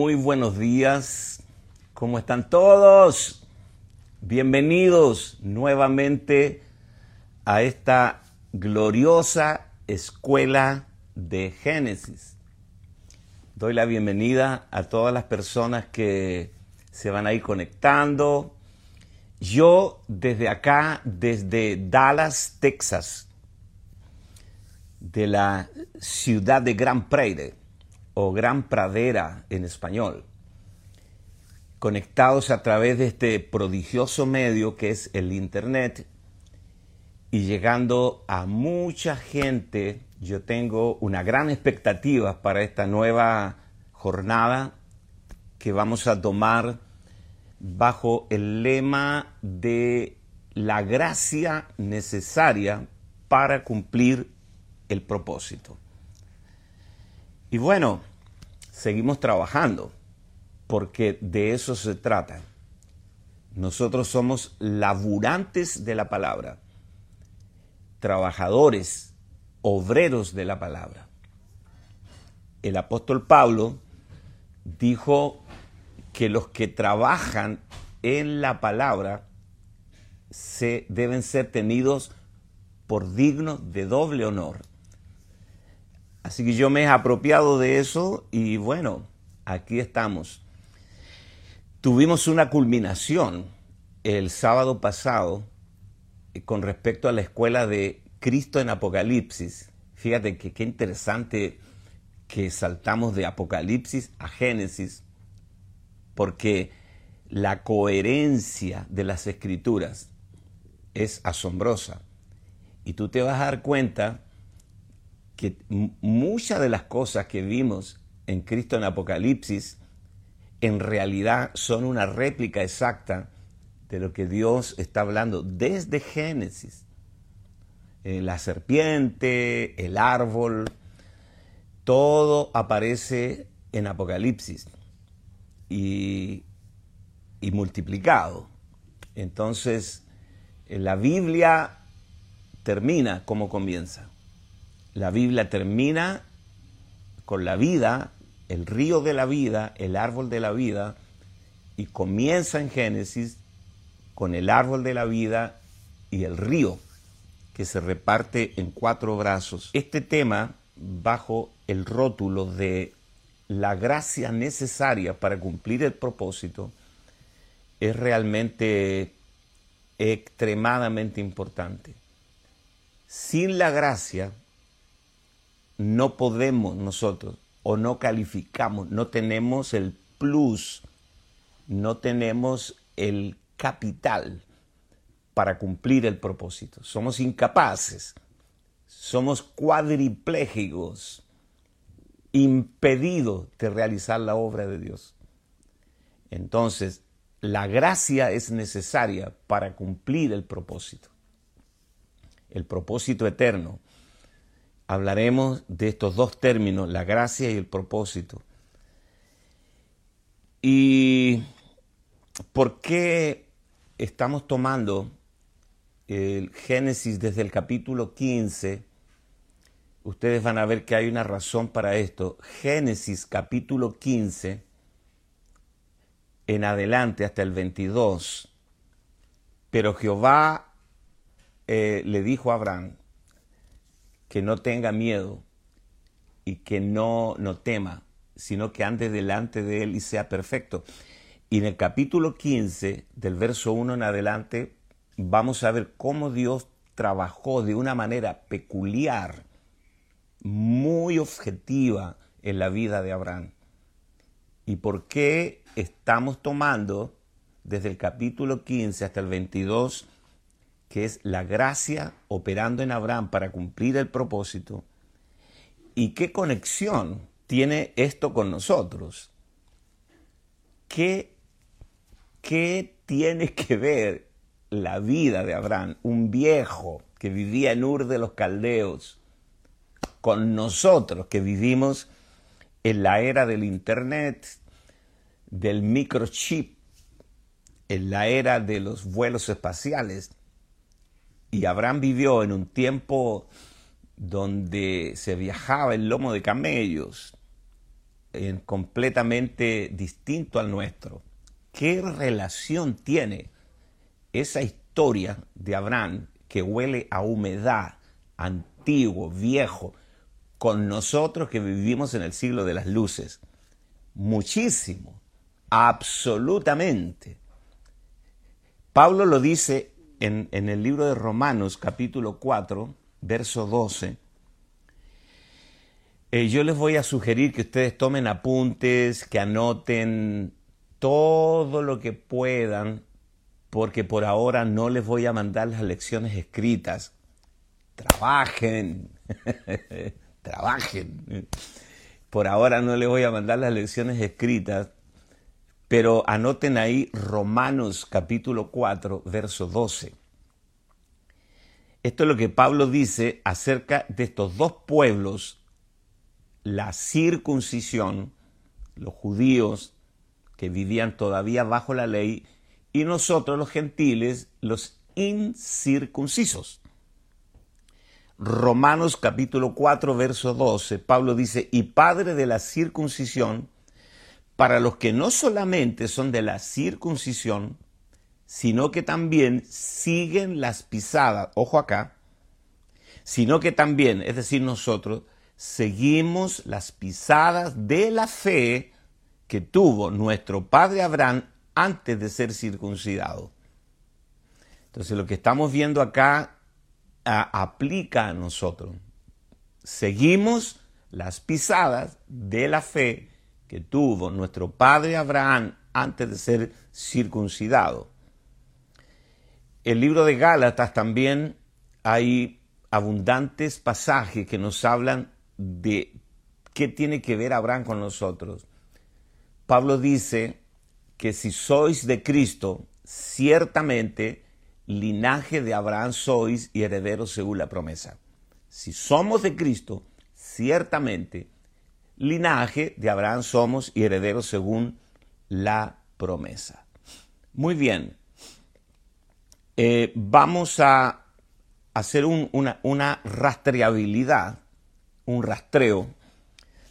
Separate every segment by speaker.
Speaker 1: Muy buenos días. ¿Cómo están todos? Bienvenidos nuevamente a esta gloriosa escuela de Génesis. Doy la bienvenida a todas las personas que se van a ir conectando. Yo desde acá, desde Dallas, Texas, de la ciudad de Gran Prairie, o Gran Pradera en español, conectados a través de este prodigioso medio que es el Internet y llegando a mucha gente. Yo tengo una gran expectativa para esta nueva jornada que vamos a tomar bajo el lema de la gracia necesaria para cumplir el propósito. Y bueno, seguimos trabajando, porque de eso se trata. Nosotros somos laburantes de la palabra, trabajadores, obreros de la palabra. El apóstol Pablo dijo que los que trabajan en la palabra se deben ser tenidos por dignos de doble honor. Así que yo me he apropiado de eso y bueno, aquí estamos. Tuvimos una culminación el sábado pasado eh, con respecto a la escuela de Cristo en Apocalipsis. Fíjate que qué interesante que saltamos de Apocalipsis a Génesis, porque la coherencia de las escrituras es asombrosa. Y tú te vas a dar cuenta que muchas de las cosas que vimos en Cristo en Apocalipsis en realidad son una réplica exacta de lo que Dios está hablando desde Génesis. Eh, la serpiente, el árbol, todo aparece en Apocalipsis y, y multiplicado. Entonces, la Biblia termina como comienza. La Biblia termina con la vida, el río de la vida, el árbol de la vida, y comienza en Génesis con el árbol de la vida y el río, que se reparte en cuatro brazos. Este tema, bajo el rótulo de la gracia necesaria para cumplir el propósito, es realmente extremadamente importante. Sin la gracia, no podemos nosotros o no calificamos, no tenemos el plus, no tenemos el capital para cumplir el propósito. Somos incapaces, somos cuadriplégicos, impedidos de realizar la obra de Dios. Entonces, la gracia es necesaria para cumplir el propósito, el propósito eterno hablaremos de estos dos términos, la gracia y el propósito. ¿Y por qué estamos tomando el Génesis desde el capítulo 15? Ustedes van a ver que hay una razón para esto. Génesis capítulo 15 en adelante hasta el 22. Pero Jehová eh, le dijo a Abraham, que no tenga miedo y que no, no tema, sino que ande delante de Él y sea perfecto. Y en el capítulo 15, del verso 1 en adelante, vamos a ver cómo Dios trabajó de una manera peculiar, muy objetiva en la vida de Abraham. ¿Y por qué estamos tomando desde el capítulo 15 hasta el 22 que es la gracia operando en Abraham para cumplir el propósito. ¿Y qué conexión tiene esto con nosotros? ¿Qué, qué tiene que ver la vida de Abraham, un viejo que vivía en Ur de los Caldeos, con nosotros que vivimos en la era del Internet, del microchip, en la era de los vuelos espaciales? Y Abraham vivió en un tiempo donde se viajaba en lomo de camellos, eh, completamente distinto al nuestro. ¿Qué relación tiene esa historia de Abraham que huele a humedad, antiguo, viejo, con nosotros que vivimos en el siglo de las luces? Muchísimo, absolutamente. Pablo lo dice en, el libro de Romanos capítulo 4, verso 12 eh, yo les voy a sugerir que ustedes tomen apuntes, que anoten todo lo que puedan, porque por ahora no les voy a mandar las lecciones escritas. Trabajen, trabajen. Por ahora no les voy a mandar las lecciones escritas, pero anoten ahí Romanos capítulo 4, verso 12. Esto es lo que Pablo dice acerca de estos dos pueblos la circuncisión, los judíos que vivían todavía bajo la ley, y nosotros los gentiles, los incircuncisos. Romanos capítulo 4, verso 12, Pablo dice, y padre de la circuncisión, para los que no solamente son de la circuncisión, sino que también siguen las pisadas, ojo acá, sino que también, es decir, nosotros, seguimos las pisadas de la fe que tuvo nuestro padre Abraham antes de ser circuncidado. Entonces lo que estamos viendo acá aplica a nosotros. Seguimos las pisadas de la fe que tuvo nuestro padre Abraham antes de ser circuncidado. El libro de Gálatas también hay abundantes pasajes que nos hablan de qué tiene que ver Abraham con nosotros. Pablo dice que si sois de Cristo, ciertamente linaje de Abraham sois y herederos según la promesa. Si somos de Cristo, ciertamente linaje de Abraham somos y herederos según la promesa. Muy bien, eh, vamos a hacer una, una rastreabilidad un rastreo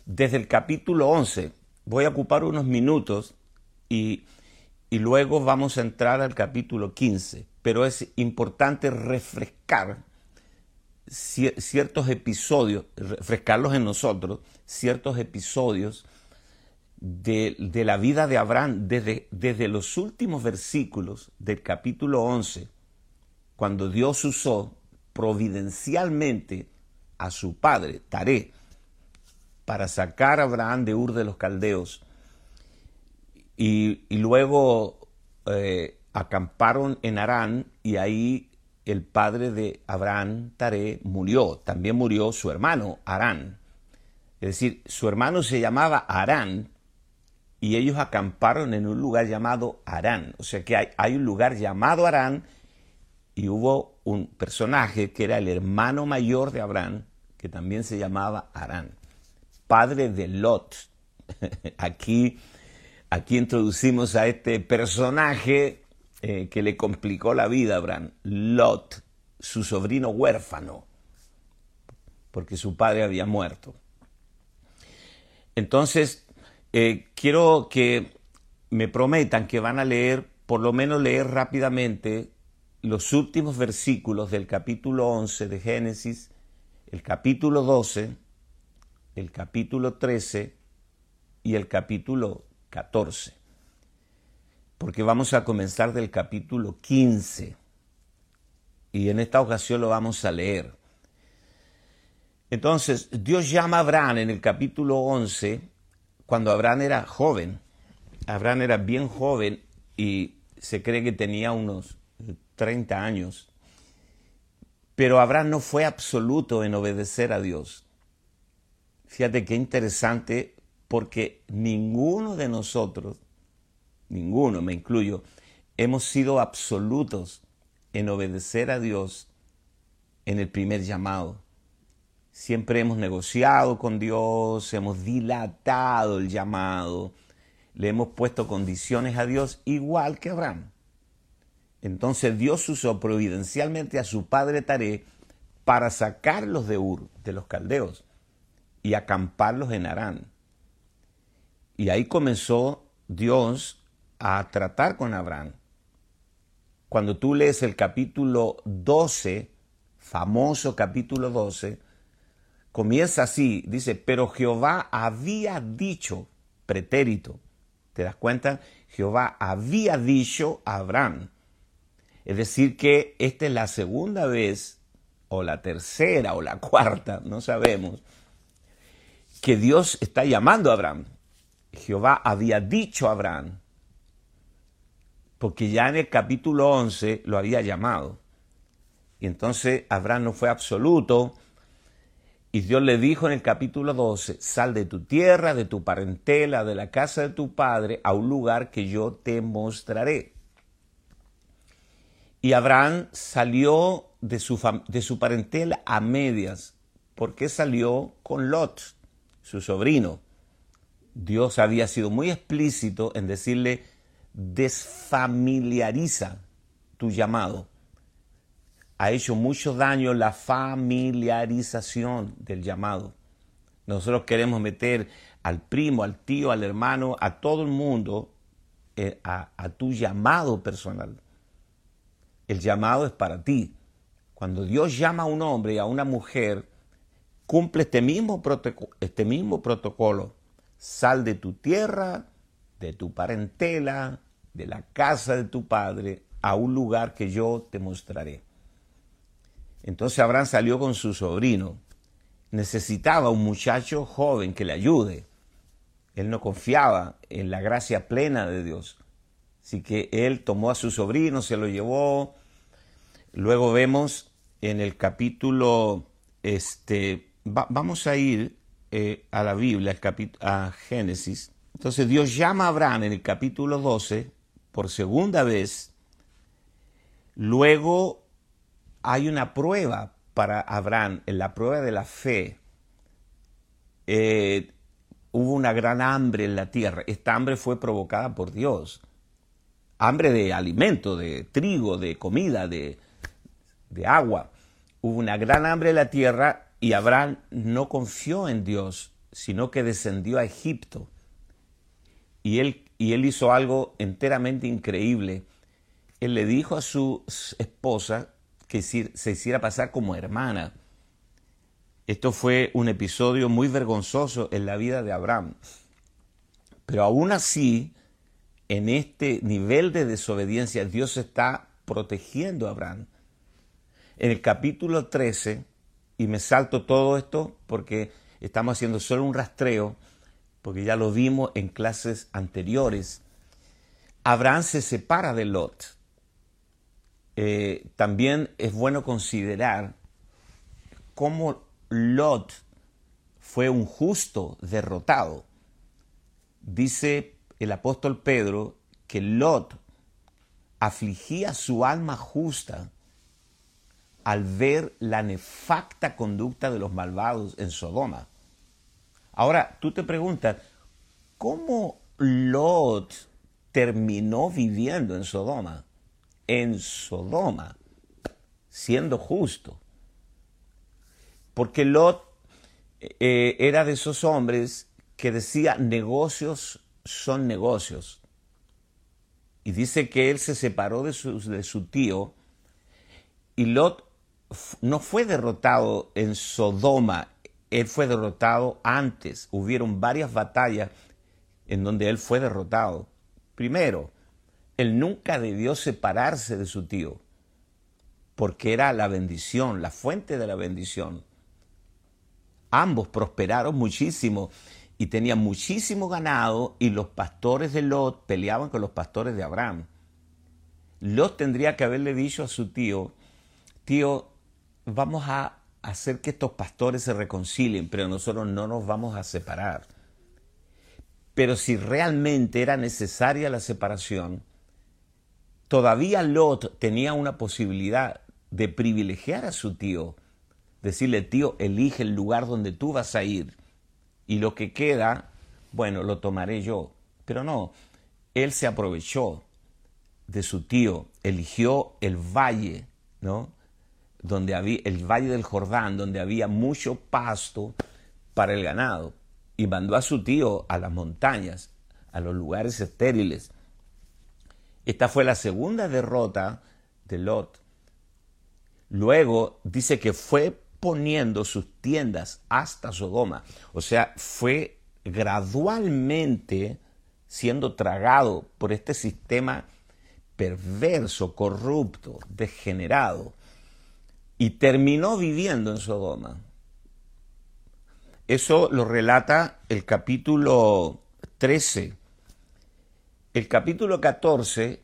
Speaker 1: desde el capítulo 11. Voy a ocupar unos minutos y, y luego vamos a entrar al capítulo 15, pero es importante refrescar ciertos episodios, refrescarlos en nosotros, ciertos episodios de, de, la vida de Abraham desde, desde los últimos versículos del capítulo 11, cuando Dios usó providencialmente a su padre, Taré, para sacar a Abraham de Ur de los Caldeos. Y, luego eh, acamparon en Arán y ahí el padre de Abraham, Taré, murió. También murió su hermano, Arán. Es decir, su hermano se llamaba Arán y ellos acamparon en un lugar llamado Arán. O sea que hay, hay un lugar llamado Arán y hubo un personaje que era el hermano mayor de Abraham, que también se llamaba Arán, padre de Lot. Aquí, aquí introducimos a este personaje eh, que le complicó la vida a Abraham, Lot, su sobrino huérfano, porque su padre había muerto. Entonces, eh, quiero que me prometan que van a leer, por lo menos leer rápidamente, los últimos versículos del capítulo 11 de Génesis el capítulo 12, el capítulo 13 y el capítulo 14. Porque vamos a comenzar del capítulo 15 y en esta ocasión lo vamos a leer. Entonces, Dios llama a Abraham en el capítulo 11 cuando Abraham era joven. Abraham era bien joven y se cree que tenía unos 30 años. Pero Abraham no fue absoluto en obedecer a Dios. Fíjate qué interesante, porque ninguno de nosotros, ninguno, me incluyo, hemos sido absolutos en obedecer a Dios en el primer llamado. Siempre hemos negociado con Dios, hemos dilatado el llamado, le hemos puesto condiciones a Dios igual que Abraham. Entonces Dios usó providencialmente a su padre Taré para sacarlos de Ur, de los caldeos, y acamparlos en Arán. Y ahí comenzó Dios a tratar con Abraham. Cuando tú lees el capítulo 12, famoso capítulo 12, comienza así, dice, pero Jehová había dicho, pretérito, ¿te das cuenta? Jehová había dicho a Abraham. Es decir, que esta es la segunda vez, o la tercera, o la cuarta, no sabemos, que Dios está llamando a Abraham. Jehová había dicho a Abraham, porque ya en el capítulo 11 lo había llamado. Y entonces Abraham no fue absoluto. Y Dios le dijo en el capítulo 12, sal de tu tierra, de tu parentela, de la casa de tu padre, a un lugar que yo te mostraré. Y Abraham salió de su, de su parentela a medias, porque salió con Lot, su sobrino. Dios había sido muy explícito en decirle, desfamiliariza tu llamado. Ha hecho mucho daño la familiarización del llamado. Nosotros queremos meter al primo, al tío, al hermano, a todo el mundo eh, a, a tu llamado personal. El llamado es para ti. Cuando Dios llama a un hombre y a una mujer, cumple este mismo, este mismo protocolo. Sal de tu tierra, de tu parentela, de la casa de tu padre, a un lugar que yo te mostraré. Entonces Abraham salió con su sobrino. Necesitaba un muchacho joven que le ayude. Él no confiaba en la gracia plena de Dios. Así que él tomó a su sobrino, se lo llevó. Luego vemos en el capítulo, este, vamos a ir eh, a la Biblia, a Génesis. Entonces Dios llama a Abraham en el capítulo 12 por segunda vez. Luego hay una prueba para Abraham, en la prueba de la fe. Eh, hubo una gran hambre en la tierra. Esta hambre fue provocada por Dios hambre de alimento, de trigo, de comida, de, de agua. Hubo una gran hambre en la tierra y Abraham no confió en Dios, sino que descendió a Egipto. Y él, y él hizo algo enteramente increíble. Él le dijo a su esposa que se hiciera pasar como hermana. Esto fue un episodio muy vergonzoso en la vida de Abraham. Pero aún así, en este nivel de desobediencia, Dios está protegiendo a Abraham. En el capítulo 13, y me salto todo esto porque estamos haciendo solo un rastreo, porque ya lo vimos en clases anteriores, Abraham se separa de Lot. Eh, también es bueno considerar cómo Lot fue un justo derrotado. Dice el apóstol Pedro que Lot afligía su alma justa al ver la nefacta conducta de los malvados en Sodoma. Ahora, tú te preguntas, ¿cómo Lot terminó viviendo en Sodoma? En Sodoma, siendo justo. Porque Lot eh, era de esos hombres que decía negocios son negocios. Y dice que él se separó de su, de su tío y Lot no fue derrotado en Sodoma, él fue derrotado antes. Hubieron varias batallas en donde él fue derrotado. Primero, él nunca debió separarse de su tío, porque era la bendición, la fuente de la bendición. Ambos prosperaron muchísimo y tenía muchísimo ganado y los pastores de Lot peleaban con los pastores de Abraham. Lot tendría que haberle dicho a su tío, tío, vamos a hacer que estos pastores se reconcilien, pero nosotros no nos vamos a separar. Pero si realmente era necesaria la separación, todavía Lot tenía una posibilidad de privilegiar a su tío, decirle, tío, elige el lugar donde tú vas a ir y lo que queda, bueno, lo tomaré yo. Pero no, él se aprovechó de su tío, eligió el valle, ¿no? Donde había el valle del Jordán, donde había mucho pasto para el ganado. y mandó a su tío a las montañas, a los lugares estériles. Esta fue la segunda derrota de Lot. Luego dice que fue poniendo sus tiendas hasta Sodoma. O sea, fue gradualmente siendo tragado por este sistema perverso, corrupto, degenerado, y terminó viviendo en Sodoma. Eso lo relata el capítulo 13. El capítulo 14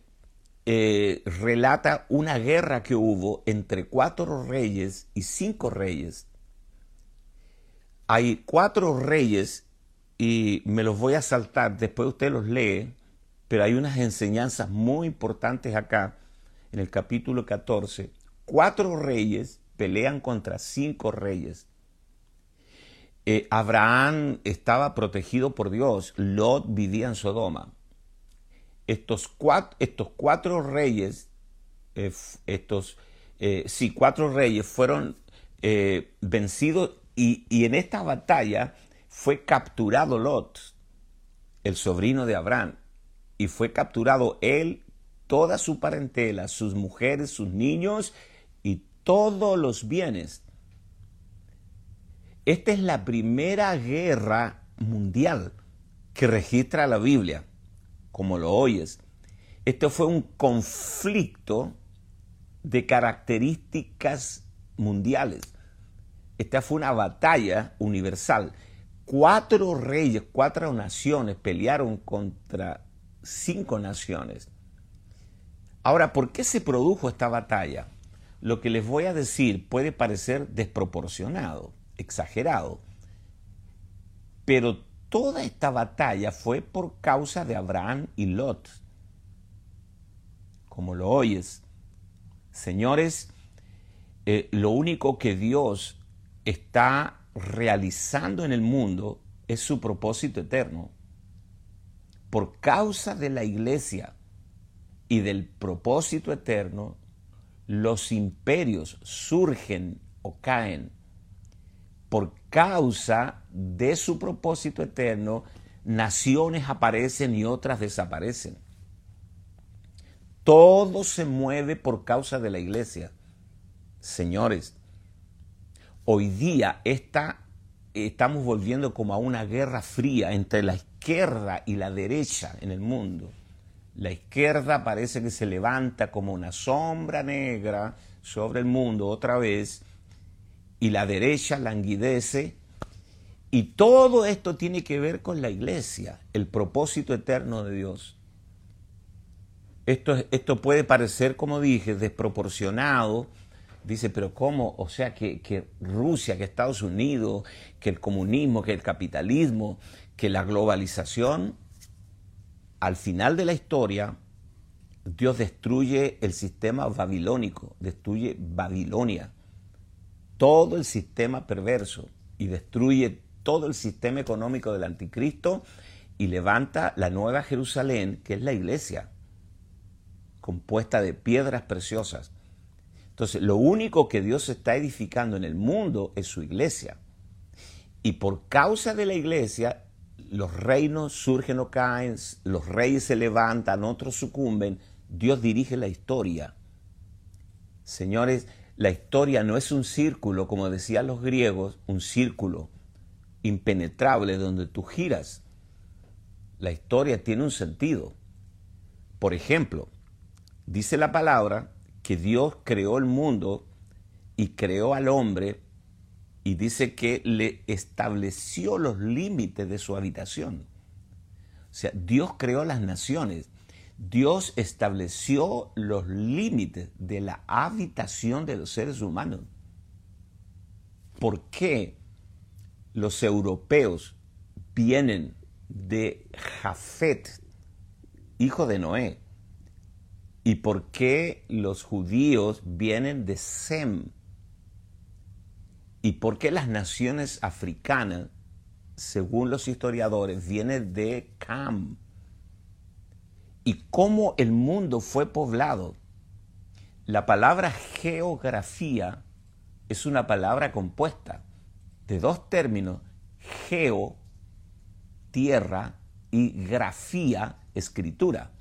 Speaker 1: eh, relata una guerra que hubo entre cuatro reyes y cinco reyes. Hay cuatro reyes y me los voy a saltar, después usted los lee, pero hay unas enseñanzas muy importantes acá en el capítulo 14. Cuatro reyes pelean contra cinco reyes. Eh, Abraham estaba protegido por Dios, Lot vivía en Sodoma estos cuatro, estos cuatro reyes, eh, estos, eh, sí, cuatro reyes fueron vencidos y, en esta batalla fue capturado Lot, el sobrino de Abraham, y fue capturado él, toda su parentela, sus mujeres, sus niños todos los bienes. Esta es la primera guerra mundial que registra la Biblia como lo oyes. Esto fue un conflicto de características mundiales. Esta fue una batalla universal. Cuatro reyes, cuatro naciones pelearon contra cinco naciones. Ahora, ¿por qué se produjo esta batalla? Lo que les voy a decir puede parecer desproporcionado, exagerado, pero toda esta batalla fue por causa de Abraham y Lot. Como lo oyes, señores, eh, lo único que Dios está realizando en el mundo es su propósito eterno. Por causa de la iglesia y del propósito eterno, los imperios surgen o caen por causa de su propósito eterno, naciones aparecen y otras desaparecen. Todo se mueve por causa de la iglesia. Señores, hoy día estamos volviendo como a una guerra fría entre la izquierda y la derecha en el mundo. La izquierda parece que se levanta como una sombra negra sobre el mundo otra vez y la derecha languidece. Y todo esto tiene que ver con la iglesia, el propósito eterno de Dios. Esto, esto puede parecer, como dije, desproporcionado. Dice, pero ¿cómo? O sea, que, que Rusia, que Estados Unidos, que el comunismo, que el capitalismo, que la globalización, al final de la historia, Dios destruye el sistema babilónico, destruye Babilonia todo el sistema perverso y destruye todo el sistema económico del anticristo y levanta la nueva Jerusalén, que es la iglesia, compuesta de piedras preciosas. Entonces, lo único que Dios está edificando en el mundo es su iglesia. Y por causa de la iglesia, los reinos surgen o caen, los reyes se levantan, otros sucumben, Dios dirige la historia. Señores, la historia no es un círculo, como decían los griegos, un círculo impenetrable donde tú giras. La historia tiene un sentido. Por ejemplo, dice la palabra que Dios creó el mundo y creó al hombre y dice que le estableció los límites de su habitación. O sea, Dios creó las naciones Dios estableció los límites de la habitación de los seres humanos. ¿Por qué los europeos vienen de Jafet, hijo de Noé? ¿Y por qué los judíos vienen de Sem? ¿Y por qué las naciones africanas, según los historiadores, vienen de Cam? y cómo el mundo fue poblado. La palabra geografía es una palabra compuesta de dos términos, geo tierra y grafía, escritura.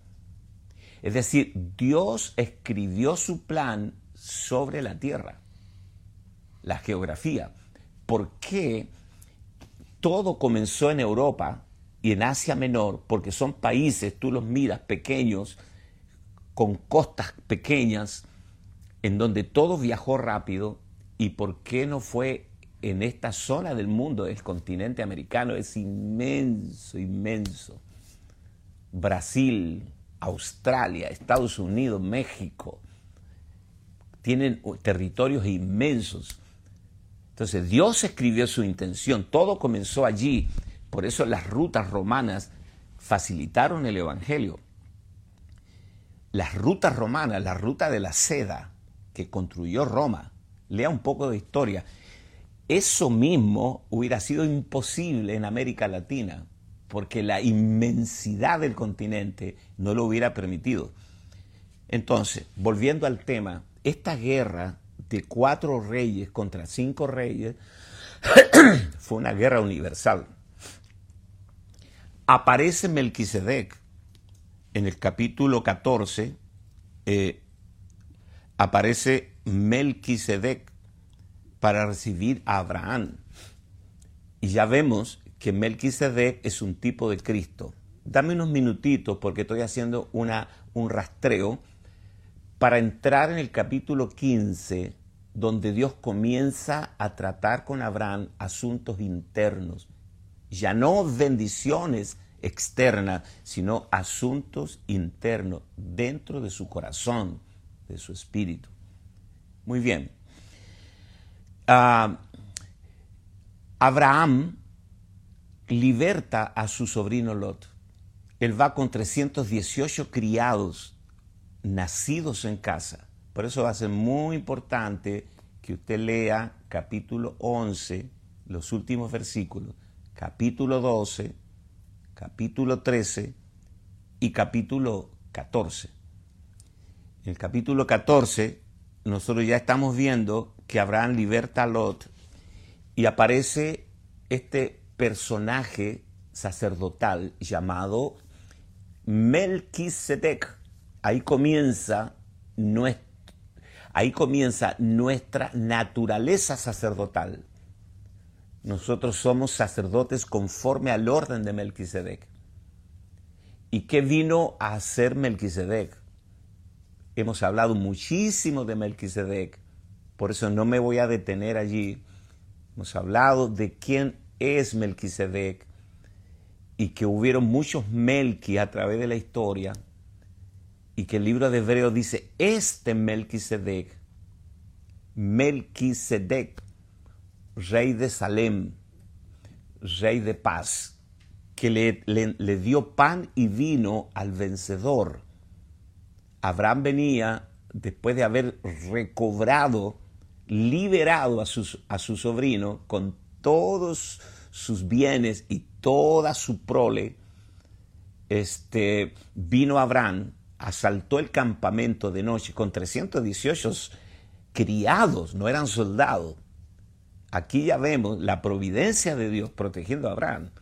Speaker 1: Es decir, Dios escribió su plan sobre la tierra, la geografía. ¿Por qué todo comenzó en Europa y en Asia Menor? Porque son países, tú los miras, pequeños, con costas pequeñas, en donde todo viajó rápido. ¿Y por qué no fue en esta zona del mundo, el continente americano? Es inmenso, inmenso. Brasil, Australia, Estados Unidos, México, tienen territorios inmensos. Entonces Dios escribió su intención, todo comenzó allí, por eso las rutas romanas facilitaron el Evangelio. Las rutas romanas, la ruta de la seda que construyó Roma, lea un poco de historia, eso mismo hubiera sido imposible en América Latina, porque la inmensidad del continente no lo hubiera permitido. Entonces, volviendo al tema, esta guerra de cuatro reyes contra cinco reyes fue una guerra universal. Aparece Melquisedec en el capítulo 14, eh, aparece Melquisedec para recibir a Abraham. Y ya vemos que Melquisedec es un tipo de Cristo. Dame unos minutitos porque estoy haciendo una, un rastreo para entrar en el capítulo 15, donde Dios comienza a tratar con Abraham asuntos internos, ya no bendiciones externas, sino asuntos internos dentro de su corazón, de su espíritu. Muy bien. Ah, Abraham liberta a su sobrino Lot. Él va con 318 criados nacidos en casa. Por eso va a ser muy importante que usted lea capítulo 11, los últimos versículos, capítulo 12, capítulo 13 y capítulo 14. En el capítulo 14 nosotros ya estamos viendo que Abraham liberta a Lot y aparece este personaje sacerdotal llamado Melquisedec ahí comienza, nuestra, ahí comienza nuestra naturaleza sacerdotal. Nosotros somos sacerdotes conforme al orden de Melquisedec. ¿Y qué vino a hacer Melquisedec? Hemos hablado muchísimo de Melquisedec, por eso no me voy a detener allí. Hemos hablado de quién es Melquisedec y que hubieron muchos Melqui a través de la historia y que el libro de Hebreo dice, este Melquisedec, Melquisedec, rey de Salem, rey de paz, que le, dio pan y vino al vencedor. Abraham venía después de haber recobrado, liberado a, a su sobrino con todos sus bienes y toda su prole, este, vino Abraham asaltó el campamento de noche con 318 criados, no eran soldados. Aquí ya vemos la providencia de Dios protegiendo a Abraham.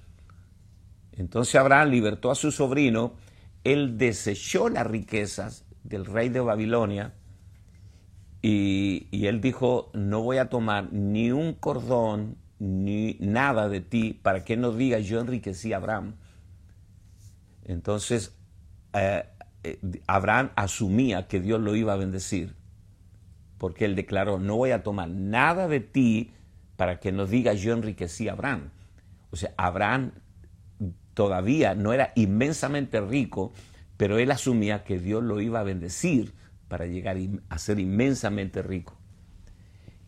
Speaker 1: Entonces Abraham libertó a su sobrino, él desechó las riquezas del rey de Babilonia y, él dijo, no voy a tomar ni un cordón ni nada de ti para que no diga yo enriquecí a Abraham. Entonces eh, eh, Abraham asumía que Dios lo iba a bendecir, porque él declaró, no voy a tomar nada de ti para que no diga yo enriquecí a Abraham. O sea, Abraham todavía no era inmensamente rico, pero él asumía que Dios lo iba a bendecir para llegar a ser inmensamente rico.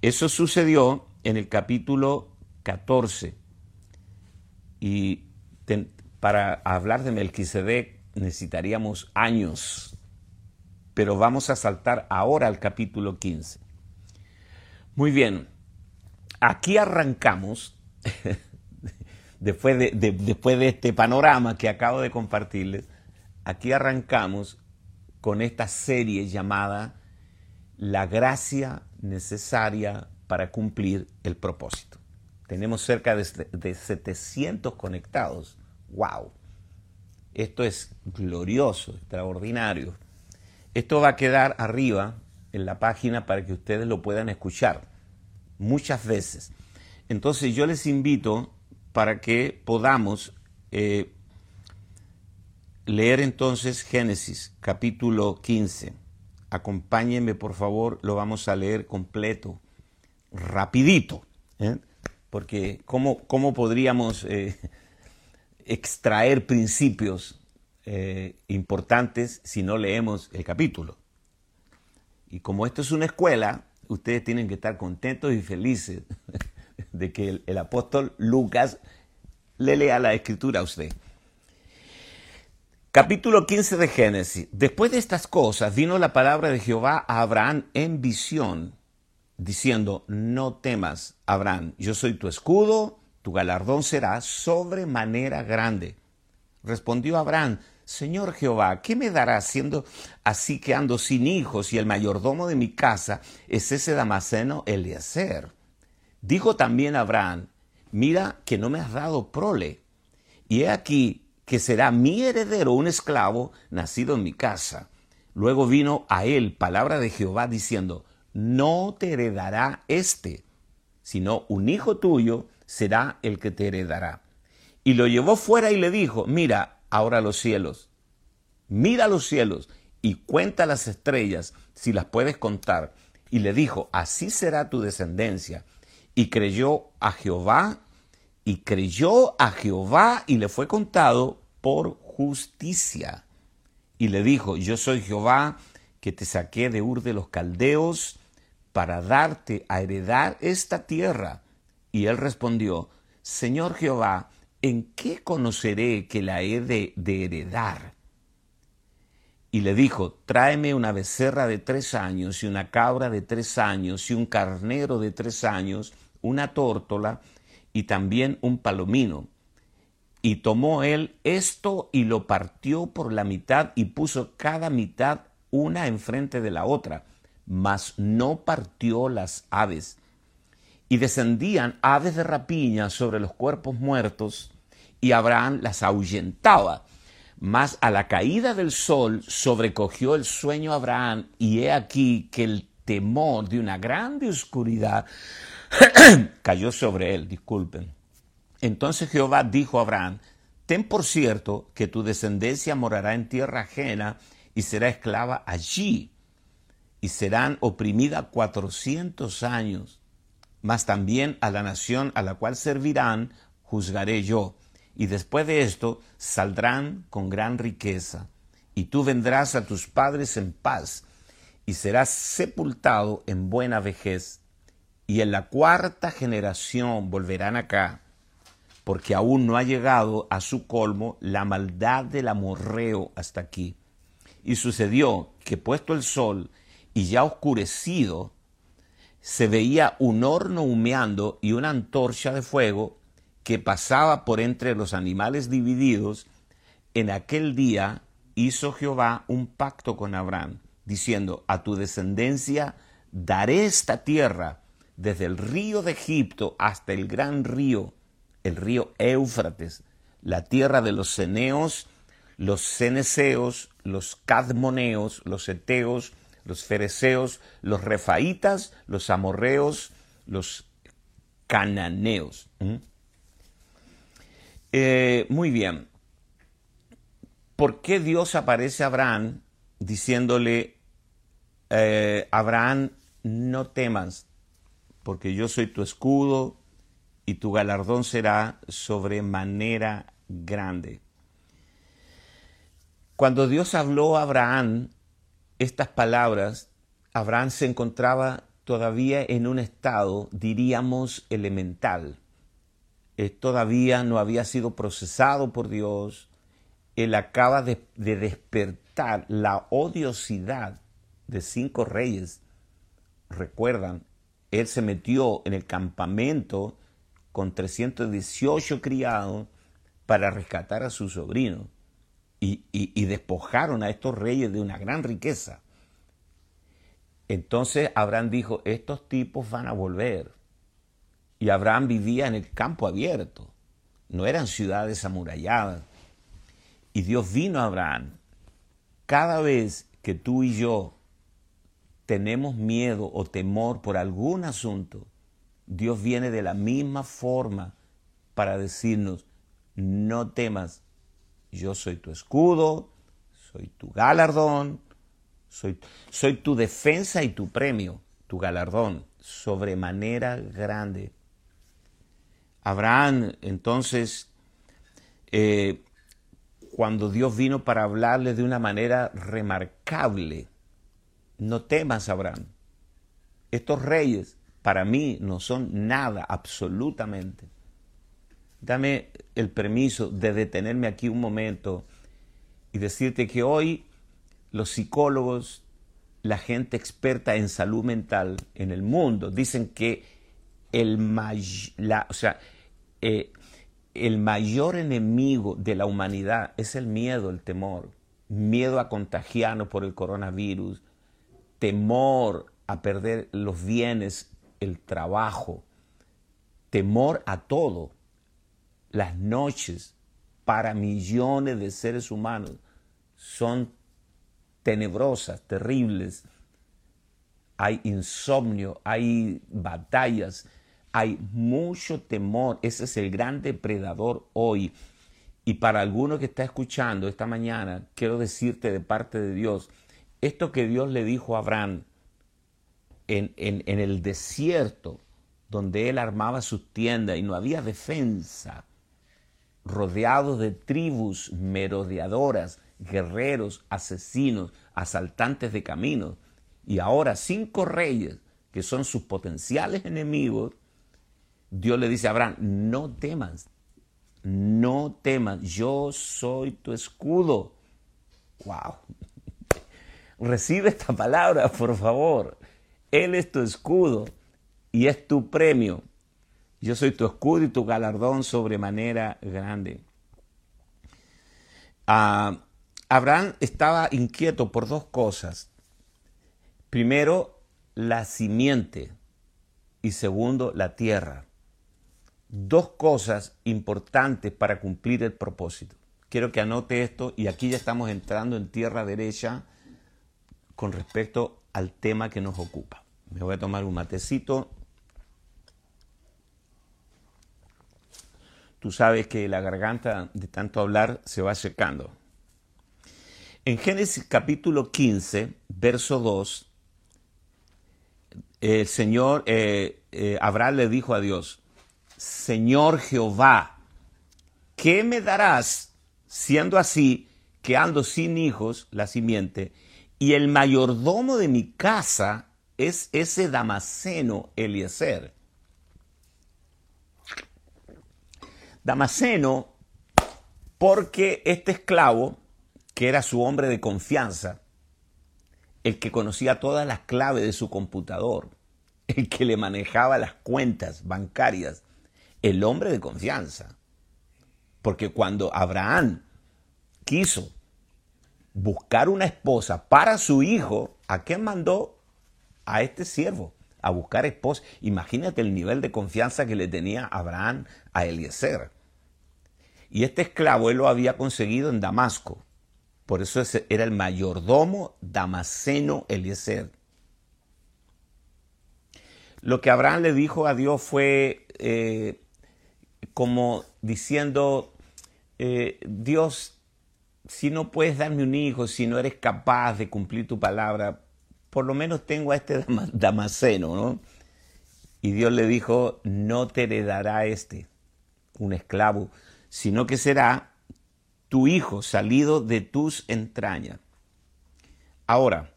Speaker 1: Eso sucedió en el capítulo 14. Y para hablar de Melquisedec necesitaríamos años, pero vamos a saltar ahora al capítulo 15. Muy bien, aquí arrancamos, después, de, después de este panorama que acabo de compartirles, aquí arrancamos con esta serie llamada La gracia necesaria para cumplir el propósito. Tenemos cerca de, de 700 conectados. wow, esto es glorioso, extraordinario. Esto va a quedar arriba en la página para que ustedes lo puedan escuchar muchas veces. Entonces yo les invito para que podamos eh, leer entonces Génesis capítulo 15. Acompáñenme por favor, lo vamos a leer completo, rapidito, ¿eh? porque ¿cómo, cómo podríamos eh, extraer principios importantes si no leemos el capítulo? Y como esto es una escuela, ustedes tienen que estar contentos y felices de que el, apóstol Lucas le lea la escritura a usted. Capítulo 15 de Génesis. Después de estas cosas vino la palabra de Jehová a Abraham en visión, diciendo, no temas, Abraham, yo soy tu escudo, tu galardón será sobremanera grande. Respondió Abraham, Señor Jehová, ¿qué me dará siendo así que ando sin hijos y el mayordomo de mi casa es ese Damaseno Eliezer? Dijo también Abraham, mira que no me has dado prole, y he aquí que será mi heredero un esclavo nacido en mi casa. Luego vino a él palabra de Jehová diciendo, no te heredará este, sino un hijo tuyo será el que te heredará. Y lo llevó fuera y le dijo, mira ahora los cielos, mira los cielos y cuenta las estrellas si las puedes contar. Y le dijo, así será tu descendencia y creyó a Jehová, y creyó a Jehová y le fue contado por justicia. Y le dijo, yo soy Jehová que te saqué de Ur de los Caldeos para darte a heredar esta tierra. Y él respondió, Señor Jehová, ¿en qué conoceré que la he de, de heredar? y le dijo, tráeme una becerra de tres años y una cabra de tres años y un carnero de tres años una tórtola y también un palomino. Y tomó él esto y lo partió por la mitad y puso cada mitad una enfrente de la otra, mas no partió las aves. Y descendían aves de rapiña sobre los cuerpos muertos, y Abraham las ahuyentaba. Mas a la caída del sol sobrecogió el sueño Abraham, y he aquí que el temor de una grande oscuridad cayó sobre él, disculpen. Entonces Jehová dijo a Abraham, ten por cierto que tu descendencia morará en tierra ajena y será esclava allí, y serán oprimida cuatrocientos años, mas también a la nación a la cual servirán juzgaré yo, y después de esto saldrán con gran riqueza, y tú vendrás a tus padres en paz, y serás sepultado en buena vejez y en la cuarta generación volverán acá, porque aún no ha llegado a su colmo la maldad del amorreo hasta aquí. Y sucedió que puesto el sol y ya oscurecido, se veía un horno humeando y una antorcha de fuego que pasaba por entre los animales divididos. En aquel día hizo Jehová un pacto con Abraham, diciendo, a tu descendencia daré esta tierra, desde el río de Egipto hasta el gran río, el río Éufrates, la tierra de los ceneos, los ceneseos, los cadmoneos, los eteos, los fereceos, los refaitas, los amorreos, los cananeos. Eh, muy bien. ¿Por qué Dios aparece a Abraham diciéndole, eh, Abraham, no temas, porque yo soy tu escudo y tu galardón será sobremanera grande. Cuando Dios habló a Abraham estas palabras, Abraham se encontraba todavía en un estado, diríamos, elemental. Eh, todavía no había sido procesado por Dios. Él acaba de, de despertar la odiosidad de cinco reyes. Recuerdan, él se metió en el campamento con 318 criados para rescatar a su sobrino y, despojaron a estos reyes de una gran riqueza. Entonces Abraham dijo, estos tipos van a volver. Y Abraham vivía en el campo abierto. no eran ciudades amuralladas. Y Dios vino a Abraham. Cada vez que tú y yo tenemos miedo o temor por algún asunto, Dios viene de la misma forma para decirnos, no temas, yo soy tu escudo, soy tu galardón, soy, soy tu defensa y tu premio, tu galardón, sobremanera grande. Abraham, entonces, eh, cuando Dios vino para hablarle de una manera remarcable, no temas, Abraham. Estos reyes para mí no son nada, absolutamente. Dame el permiso de detenerme aquí un momento y decirte que hoy los psicólogos, la gente experta en salud mental en el mundo, dicen que eh, el mayor enemigo de la humanidad es el miedo, el temor. Miedo a contagiarnos por el coronavirus, temor a perder los bienes, el trabajo, temor a todo. Las noches para millones de seres humanos son tenebrosas, terribles. Hay insomnio, hay batallas, hay mucho temor. Ese es el gran depredador hoy. Y para alguno que está escuchando esta mañana, quiero decirte de parte de Dios, esto que Dios le dijo a Abraham en, en el desierto, donde él armaba sus tiendas y no había defensa, rodeado de tribus merodeadoras, guerreros, asesinos, asaltantes de caminos, y ahora cinco reyes que son sus potenciales enemigos, Dios le dice a Abraham, no temas, no temas, yo soy tu escudo. Wow. Recibe esta palabra, por favor. Él es tu escudo y es tu premio. Yo soy tu escudo y tu galardón sobremanera grande. Ah, Abraham estaba inquieto por dos cosas. Primero, la simiente y segundo, la tierra dos cosas importantes para cumplir el propósito. Quiero que anote esto y aquí ya estamos entrando en tierra derecha con respecto al tema que nos ocupa. Me voy a tomar un matecito. Tú sabes que la garganta de tanto hablar se va secando. En Génesis capítulo 15, verso 2, el Señor, eh, eh, Abraham le dijo a Dios, Señor Jehová, ¿qué me darás siendo así que ando sin hijos, la simiente, y el mayordomo de mi casa es ese Damaseno Eliezer? Damaseno, porque este esclavo, que era su hombre de confianza, el que conocía todas las claves de su computador, el que le manejaba las cuentas bancarias, el hombre de confianza. Porque cuando Abraham quiso buscar una esposa para su hijo, ¿a quién mandó? A este siervo, a buscar esposa. Imagínate el nivel de confianza que le tenía Abraham a Eliezer. Y este esclavo él lo había conseguido en Damasco. Por eso era el mayordomo damaseno Eliezer. Lo que Abraham le dijo a Dios fue, eh, como diciendo, eh, Dios, si no puedes darme un hijo, si no eres capaz de cumplir tu palabra, por lo menos tengo a este Damaseno, ¿no? Y Dios le dijo, no te heredará este, un esclavo, sino que será tu hijo salido de tus entrañas. Ahora,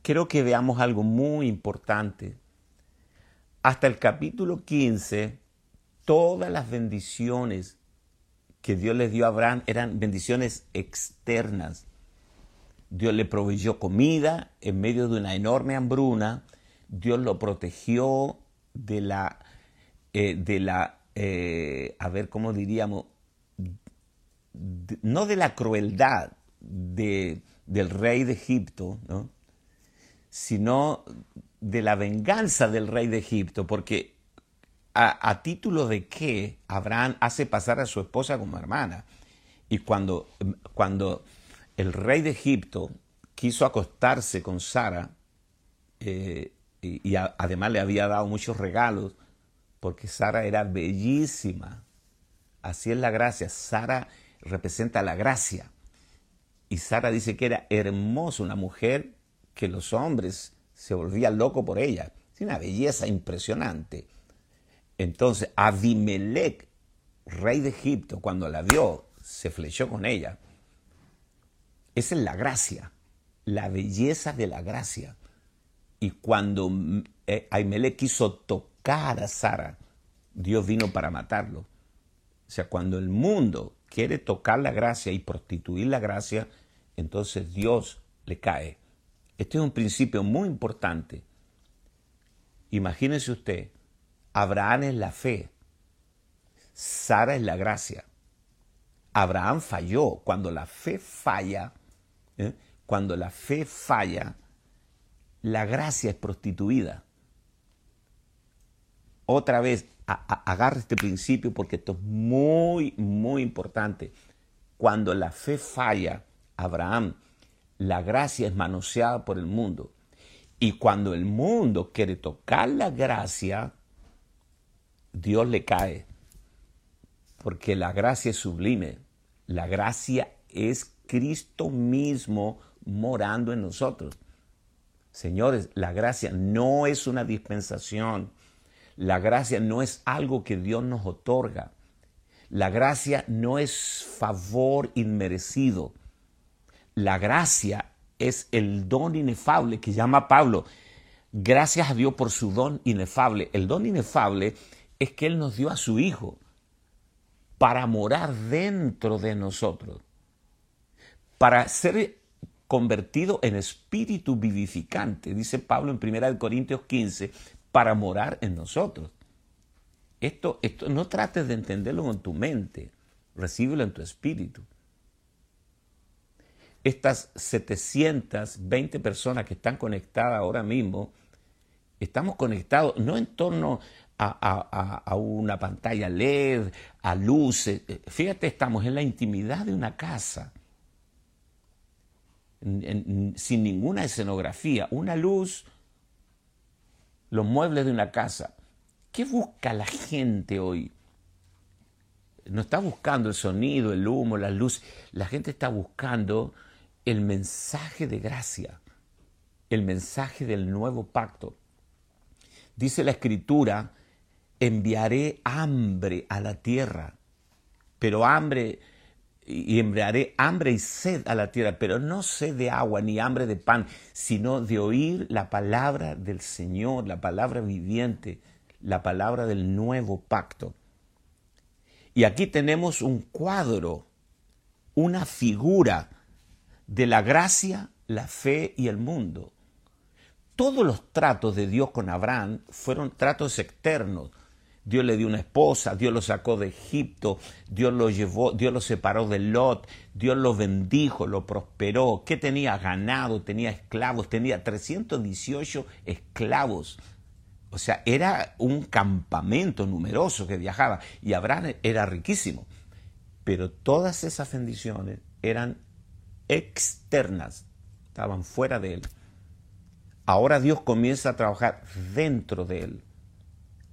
Speaker 1: quiero que veamos algo muy importante. Hasta el capítulo 15 todas las bendiciones que Dios les dio a Abraham eran bendiciones externas. Dios le proveyó comida en medio de una enorme hambruna. Dios lo protegió de la, eh, de la, eh, a ver cómo diríamos, no de la crueldad de, del rey de Egipto, sino de la venganza del rey de Egipto, porque a, título de qué Abraham hace pasar a su esposa como hermana. Y cuando, cuando el rey de Egipto quiso acostarse con Sara, eh, y, además le había dado muchos regalos, porque Sara era bellísima. Así es la gracia. Sara representa la gracia. Y Sara dice que era hermosa, una mujer que los hombres se volvían locos por ella. Es una belleza impresionante. Entonces, Abimelech, rey de Egipto, cuando la vio, se flechó con ella. Esa es la gracia, la belleza de la gracia. Y cuando eh, Abimelech quiso tocar a Sara, Dios vino para matarlo. O sea, cuando el mundo quiere tocar la gracia y prostituir la gracia, entonces Dios le cae. Este es un principio muy importante. Imagínese usted, Abraham es la fe, Sara es la gracia. Abraham falló. Cuando la fe falla, ¿eh? cuando la fe falla, la gracia es prostituida. Otra vez, agarre este principio porque esto es muy, muy importante. Cuando la fe falla, Abraham, la gracia es manoseada por el mundo. Y cuando el mundo quiere tocar la gracia, Dios le cae. Porque la gracia es sublime. La gracia es Cristo mismo morando en nosotros. Señores, la gracia no es una dispensación. La gracia no es algo que Dios nos otorga. La gracia no es favor inmerecido. La gracia es el don inefable que llama Pablo. Gracias a Dios por su don inefable. El don inefable es que Él nos dio a su Hijo para morar dentro de nosotros, para ser convertido en espíritu vivificante, dice Pablo en 1 Corintios 15, para morar en nosotros. Esto, esto no trates de entenderlo con tu mente, recíbelo en tu espíritu. Estas 720 personas que están conectadas ahora mismo, estamos conectados no en torno a, una pantalla LED, a luces. Fíjate, estamos en la intimidad de una casa, sin ninguna escenografía, una luz, los muebles de una casa. ¿Qué busca la gente hoy? No está buscando el sonido, el humo, la luz. La gente está buscando el mensaje de gracia, el mensaje del nuevo pacto. Dice la escritura, enviaré hambre a la tierra, pero hambre y enviaré hambre y sed a la tierra, pero no sed de agua ni hambre de pan, sino de oír la palabra del Señor, la palabra viviente, la palabra del nuevo pacto. Y aquí tenemos un cuadro, una figura de la gracia, la fe y el mundo. Todos los tratos de Dios con Abraham fueron tratos externos, Dios le dio una esposa, Dios lo sacó de Egipto, Dios lo llevó, Dios lo separó de Lot, Dios lo bendijo, lo prosperó. ¿Qué tenía? Ganado, tenía esclavos, tenía 318 esclavos. O sea, era un campamento numeroso que viajaba y Abraham era riquísimo. Pero todas esas bendiciones eran externas, estaban fuera de él. Ahora Dios comienza a trabajar dentro de él.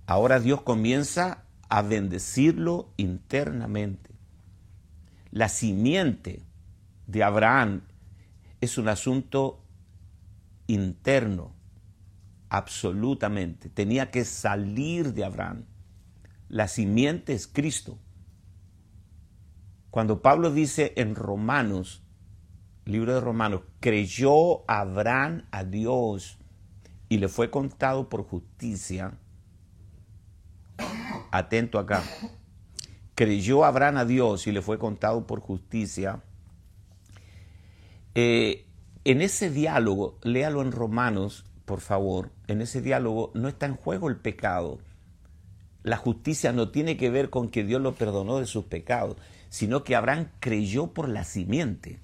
Speaker 1: Ahora Dios comienza a bendecirlo internamente. La simiente de Abraham es un asunto interno, absolutamente. Tenía que salir de Abraham. La simiente es Cristo. Cuando Pablo dice en Romanos, libro de Romanos, creyó Abraham a Dios y le fue contado por justicia, atento acá, creyó Abraham a Dios y le fue contado por justicia. Eh, en ese diálogo, léalo en Romanos, por favor, en ese diálogo no está en juego el pecado. La justicia no tiene que ver con que Dios lo perdonó de sus pecados, sino que Abraham creyó por la simiente.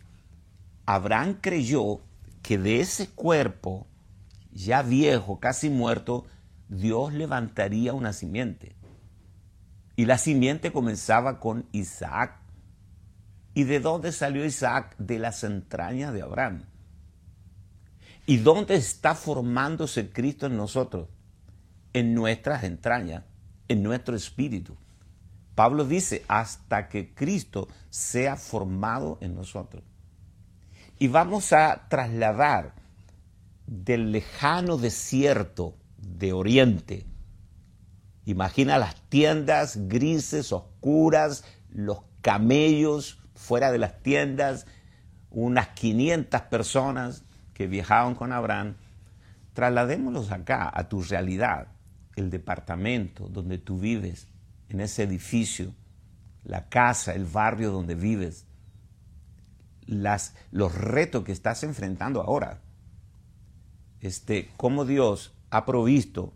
Speaker 1: Abraham creyó que de ese cuerpo, ya viejo, casi muerto, Dios levantaría una simiente. Y la simiente comenzaba con Isaac. ¿Y de dónde salió Isaac? De las entrañas de Abraham. ¿Y dónde está formándose Cristo en nosotros? En nuestras entrañas, en nuestro espíritu. Pablo dice, hasta que Cristo sea formado en nosotros. Y vamos a trasladar del lejano desierto de Oriente. Imagina las tiendas grises, oscuras, los camellos fuera de las tiendas, unas 500 personas que viajaban con Abraham. Trasladémoslos acá, a tu realidad, el departamento donde tú vives, en ese edificio, la casa, el barrio donde vives, las, los retos que estás enfrentando ahora este, cómo Dios ha provisto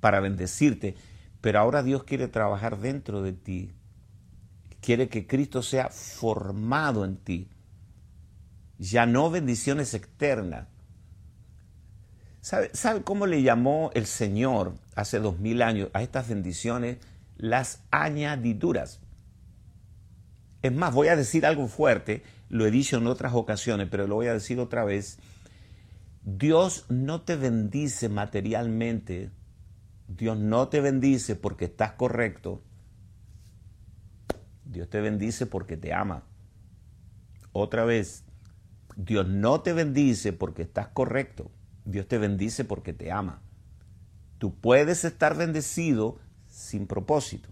Speaker 1: para bendecirte, pero ahora Dios quiere trabajar dentro de ti. Quiere que Cristo sea formado en ti. Ya no bendiciones externas. ¿Sabe, ¿Sabe cómo le llamó el Señor hace dos mil años a estas bendiciones? Las añadiduras. Es más, voy a decir algo fuerte, lo he dicho en otras ocasiones, pero lo voy a decir otra vez Dios no te bendice materialmente, Dios no te bendice porque estás correcto, Dios te bendice porque te ama. Otra vez, Dios no te bendice porque estás correcto, Dios te bendice porque te ama. Tú puedes estar bendecido sin propósito,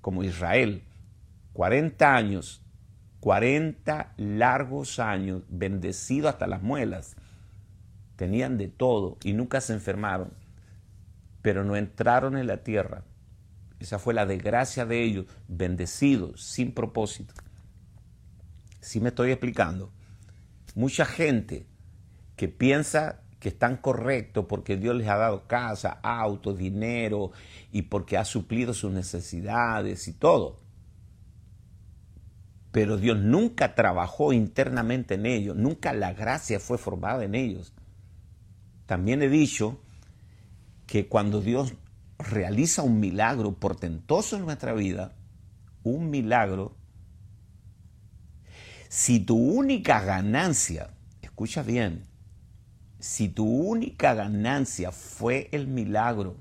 Speaker 1: como Israel, 40 años, 40 largos años, bendecido hasta las muelas. Tenían de todo y nunca se enfermaron, pero no entraron en la tierra. Esa fue la desgracia de ellos, bendecidos, sin propósito. Si me estoy explicando. Mucha gente que piensa que están correctos porque Dios les ha dado casa, auto, dinero y porque ha suplido sus necesidades y todo. Pero Dios nunca trabajó internamente en ellos, nunca la gracia fue formada en ellos. También he dicho que cuando Dios realiza un milagro portentoso en nuestra vida, un milagro, si tu única ganancia, escucha bien, si tu única ganancia fue el milagro,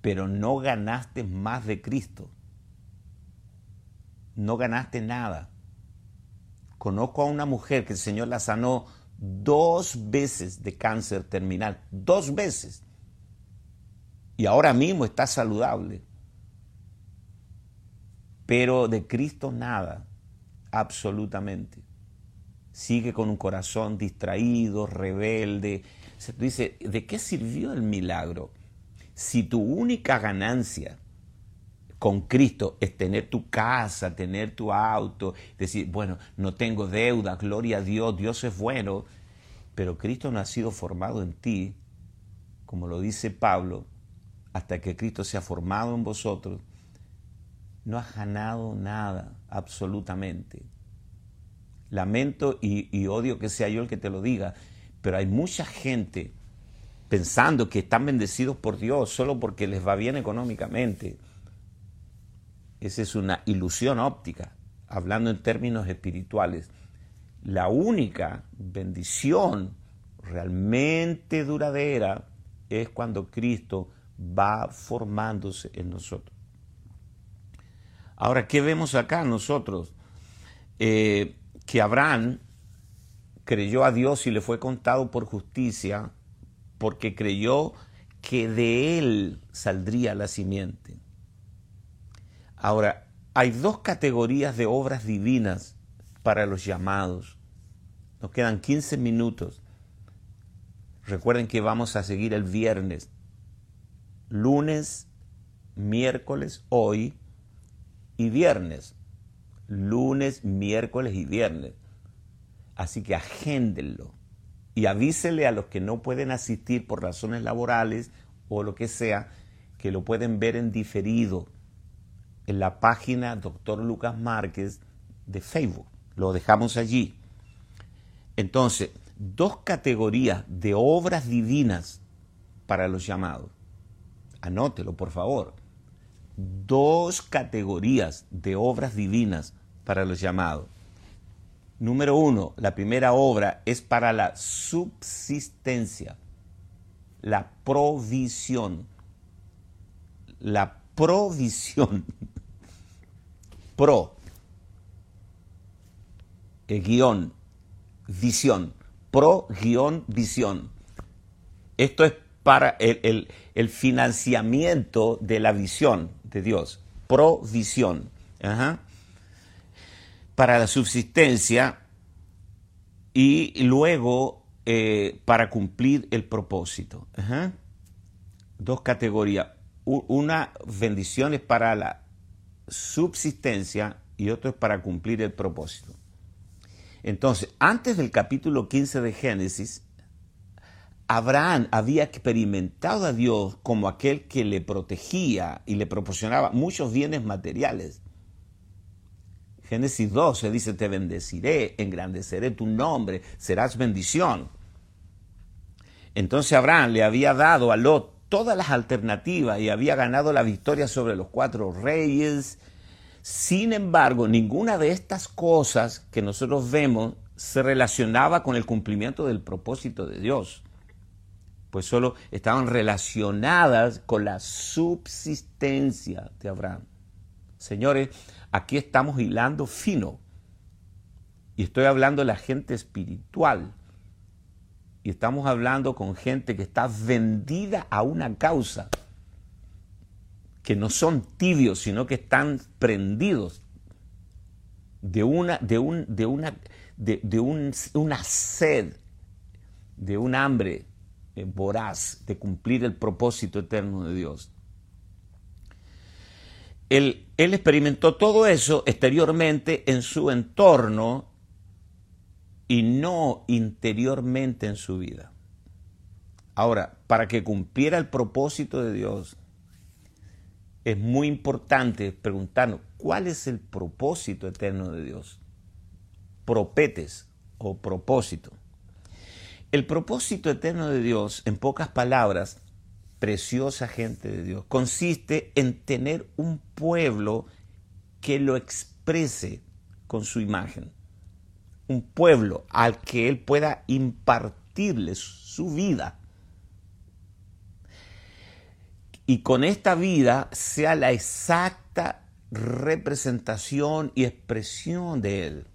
Speaker 1: pero no ganaste más de Cristo, no ganaste nada. Conozco a una mujer que el Señor la sanó dos veces de cáncer terminal, dos veces. Y ahora mismo está saludable. Pero de Cristo nada, absolutamente. Sigue con un corazón distraído, rebelde. Se dice, ¿de qué sirvió el milagro? Si tu única ganancia con Cristo es tener tu casa, tener tu auto, decir, bueno, no tengo deuda, gloria a Dios, Dios es bueno, pero Cristo no ha sido formado en ti, como lo dice Pablo, hasta que Cristo sea formado en vosotros, no has ganado nada, absolutamente. Lamento y, y odio que sea yo el que te lo diga, pero hay mucha gente pensando que están bendecidos por Dios solo porque les va bien económicamente esa es una ilusión óptica, hablando en términos espirituales. La única bendición realmente duradera es cuando Cristo va formándose en nosotros. Ahora, ¿qué vemos acá nosotros? Eh, que Abraham creyó a Dios y le fue contado por justicia porque creyó que de él saldría la simiente. Ahora, hay dos categorías de obras divinas para los llamados. Nos quedan 15 minutos. Recuerden que vamos a seguir el viernes, lunes, miércoles, hoy y viernes. Lunes, miércoles y viernes. Así que agéndenlo y avísele a los que no pueden asistir por razones laborales o lo que sea, que lo pueden ver en diferido en la página Doctor Lucas Márquez de Facebook. Lo dejamos allí. Entonces, dos categorías de obras divinas para los llamados. anótelo por favor, dos categorías de obras divinas para los llamados. Número uno, la primera obra es para la subsistencia, la provisión. La provisión. Pro. El guion. Visión. Pro guion visión. Esto es para el, el financiamiento de la visión de Dios. Provisión. Para la subsistencia y luego eh, para cumplir el propósito. Dos categorías. Una bendición es para la subsistencia y otro es para cumplir el propósito. Entonces, antes del capítulo 15 de Génesis, Abraham había experimentado a Dios como aquel que le protegía y le proporcionaba muchos bienes materiales. Génesis 12 dice, te bendeciré, engrandeceré tu nombre, serás bendición. Entonces Abraham le había dado a Lot todas las alternativas y había ganado la victoria sobre los cuatro reyes. Sin embargo, ninguna de estas cosas que nosotros vemos se relacionaba con el cumplimiento del propósito de Dios, pues solo estaban relacionadas con la subsistencia de Abraham. Señores, Aquí estamos hilando fino. Y estoy hablando de la gente espiritual. Y estamos hablando con gente que está vendida a una causa. Que no son tibios, sino que están prendidos de una, de un, de una, de, una sed, de un hambre eh, voraz de cumplir el propósito eterno de Dios él, experimentó todo eso exteriormente en su entorno y no interiormente en su vida. Ahora, para que cumpliera el propósito de Dios, es muy importante preguntarnos cuál es el propósito eterno de Dios. Propetes o propósito. El propósito eterno de Dios, en pocas palabras, preciosa gente de Dios, consiste en tener un pueblo que lo exprese con su imagen. Un pueblo al que Él pueda impartirle su vida. Y con esta vida sea la exacta representación y expresión de Él.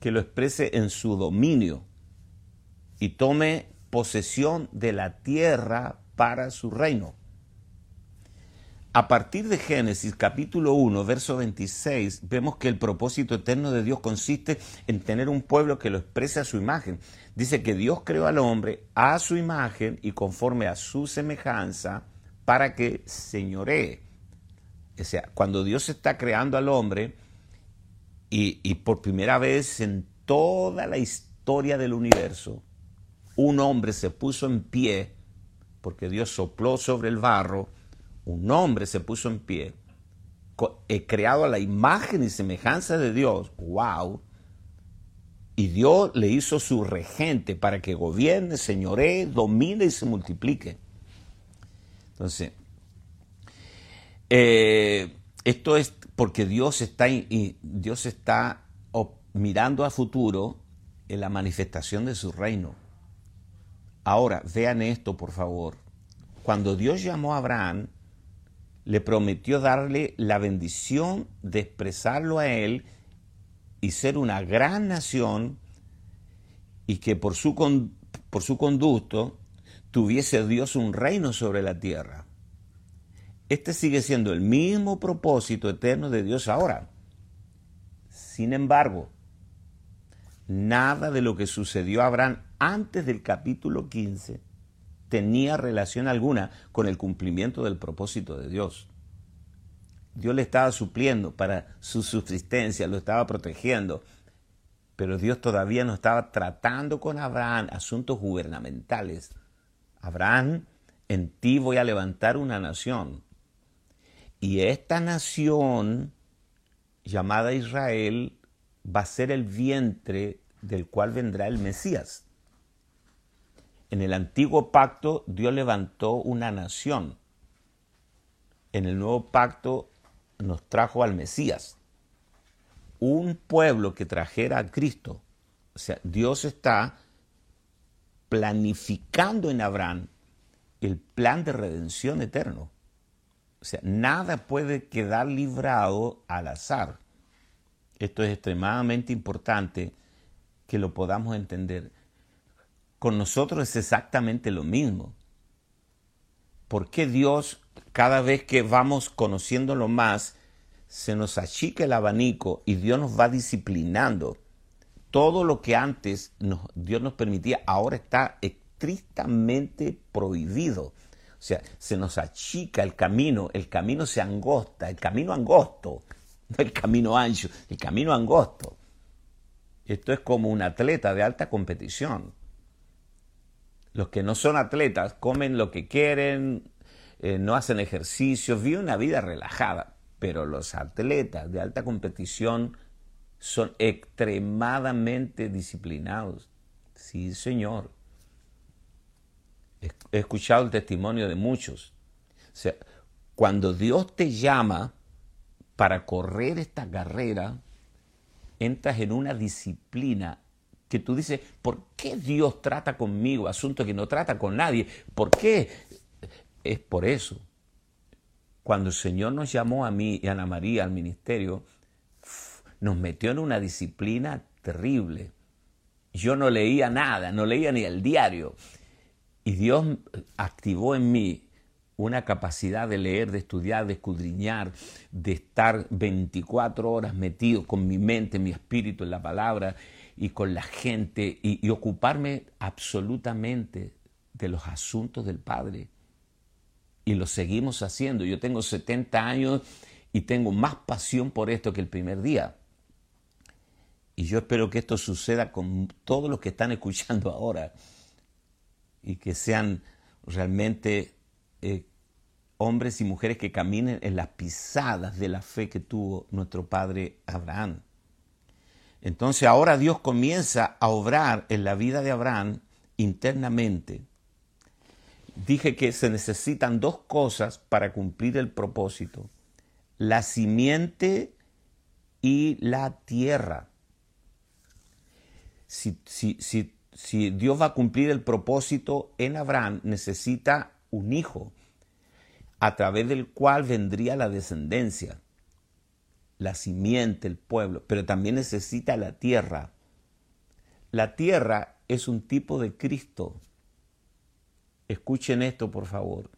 Speaker 1: Que lo exprese en su dominio y tome posesión de la tierra para su reino. A partir de Génesis capítulo 1, verso 26, vemos que el propósito eterno de Dios consiste en tener un pueblo que lo exprese a su imagen. Dice que Dios creó al hombre a su imagen y conforme a su semejanza para que señoree. O sea, cuando Dios está creando al hombre y, y por primera vez en toda la historia del universo, un hombre se puso en pie, porque Dios sopló sobre el barro, un hombre se puso en pie, he creado a la imagen y semejanza de Dios, wow, y Dios le hizo su regente para que gobierne, señoree, domine y se multiplique. Entonces, eh, esto es porque Dios está, Dios está mirando a futuro en la manifestación de su reino. Ahora, vean esto, por favor. Cuando Dios llamó a Abraham, le prometió darle la bendición de expresarlo a él y ser una gran nación y que por su, por su conducto tuviese Dios un reino sobre la tierra. Este sigue siendo el mismo propósito eterno de Dios ahora. Sin embargo, nada de lo que sucedió a Abraham antes del capítulo 15 tenía relación alguna con el cumplimiento del propósito de Dios. Dios le estaba supliendo para su subsistencia, lo estaba protegiendo, pero Dios todavía no estaba tratando con Abraham asuntos gubernamentales. Abraham, en ti voy a levantar una nación. Y esta nación, llamada Israel, va a ser el vientre del cual vendrá el Mesías. En el antiguo pacto Dios levantó una nación. En el nuevo pacto nos trajo al Mesías. Un pueblo que trajera a Cristo. O sea, Dios está planificando en Abraham el plan de redención eterno. O sea, nada puede quedar librado al azar. Esto es extremadamente importante que lo podamos entender. Con nosotros es exactamente lo mismo. ¿Por qué Dios, cada vez que vamos conociéndolo más, se nos achica el abanico y Dios nos va disciplinando? Todo lo que antes Dios nos permitía, ahora está estrictamente prohibido. O sea, se nos achica el camino, el camino se angosta, el camino angosto el camino ancho, el camino angosto. Esto es como un atleta de alta competición. Los que no son atletas comen lo que quieren, eh, no hacen ejercicio, viven una vida relajada. Pero los atletas de alta competición son extremadamente disciplinados. Sí, señor. He escuchado el testimonio de muchos. Cuando Dios te llama, para correr esta carrera, entras en una disciplina que tú dices, ¿por qué Dios trata conmigo asuntos que no trata con nadie? ¿Por qué? Es por eso. Cuando el Señor nos llamó a mí y a Ana María al ministerio, nos metió en una disciplina terrible. Yo no leía nada, no leía ni el diario. Y Dios activó en mí una capacidad de leer, de estudiar, de escudriñar, de estar 24 horas metido con mi mente, mi espíritu en la palabra y con la gente y, ocuparme absolutamente de los asuntos del Padre. Y lo seguimos haciendo. Yo tengo 70 años y tengo más pasión por esto que el primer día. Y yo espero que esto suceda con todos los que están escuchando ahora y que sean realmente eh, hombres y mujeres que caminen en las pisadas de la fe que tuvo nuestro padre Abraham. Entonces ahora Dios comienza a obrar en la vida de Abraham internamente. Dije que se necesitan dos cosas para cumplir el propósito. La simiente y la tierra. Si, Dios va a cumplir el propósito en Abraham, necesita un hijo a través del cual vendría la descendencia, la simiente, el pueblo, pero también necesita la tierra. La tierra es un tipo de Cristo. Escuchen esto, por favor.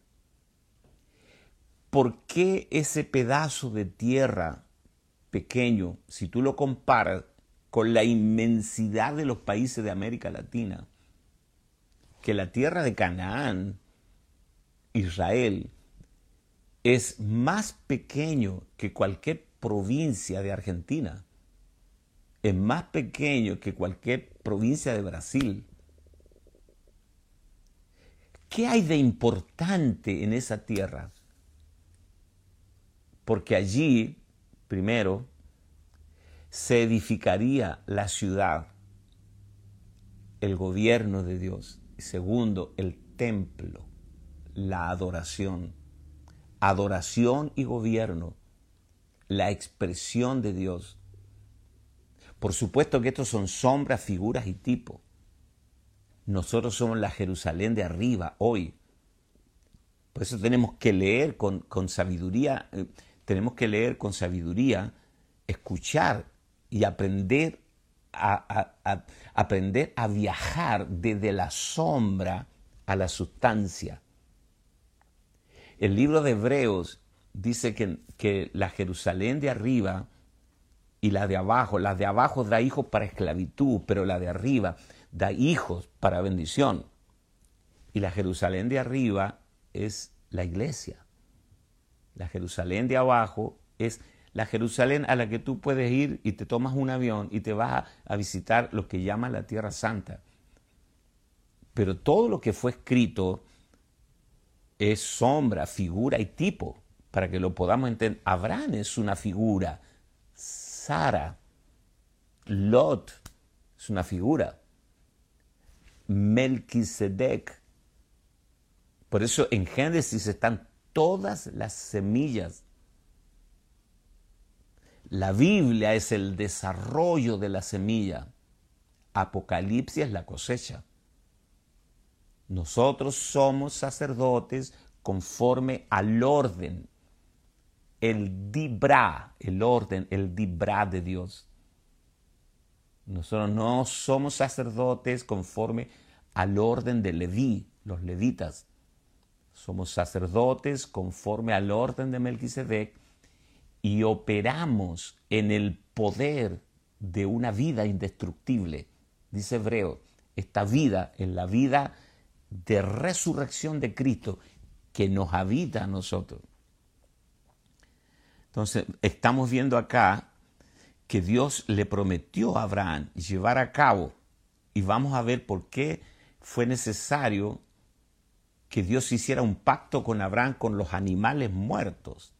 Speaker 1: ¿Por qué ese pedazo de tierra pequeño, si tú lo comparas con la inmensidad de los países de América Latina, que la tierra de Canaán, Israel, es más pequeño que cualquier provincia de Argentina, es más pequeño que cualquier provincia de Brasil. ¿Qué hay de importante en esa tierra? Porque allí, primero, se edificaría la ciudad, el gobierno de Dios. Y segundo, el templo, la adoración adoración y gobierno, la expresión de Dios. Por supuesto que estos son sombras, figuras y tipos. Nosotros somos la Jerusalén de arriba hoy. Por eso tenemos que leer con, sabiduría, eh, tenemos que leer con sabiduría, escuchar y aprender a, aprender a viajar desde la sombra a la sustancia. El libro de Hebreos dice que, que la Jerusalén de arriba y la de abajo, la de abajo da hijos para esclavitud, pero la de arriba da hijos para bendición. Y la Jerusalén de arriba es la iglesia. La Jerusalén de abajo es la Jerusalén a la que tú puedes ir y te tomas un avión y te vas a, a visitar lo que llaman la Tierra Santa. Pero todo lo que fue escrito es sombra, figura y tipo, para que lo podamos entender. Abraham es una figura, Sara, Lot es una figura. Melquisedec. Por eso en Génesis están todas las semillas. La Biblia es el desarrollo de la semilla. Apocalipsis es la cosecha. Nosotros somos sacerdotes conforme al orden, el dibra, el orden, el dibra de Dios. Nosotros no somos sacerdotes conforme al orden de Leví, los levitas. Somos sacerdotes conforme al orden de Melquisedec y operamos en el poder de una vida indestructible. Dice Hebreo, esta vida, en la vida de resurrección de Cristo que nos habita a nosotros. Entonces, estamos viendo acá que Dios le prometió a Abraham llevar a cabo, y vamos a ver por qué fue necesario que Dios hiciera un pacto con Abraham con los animales muertos.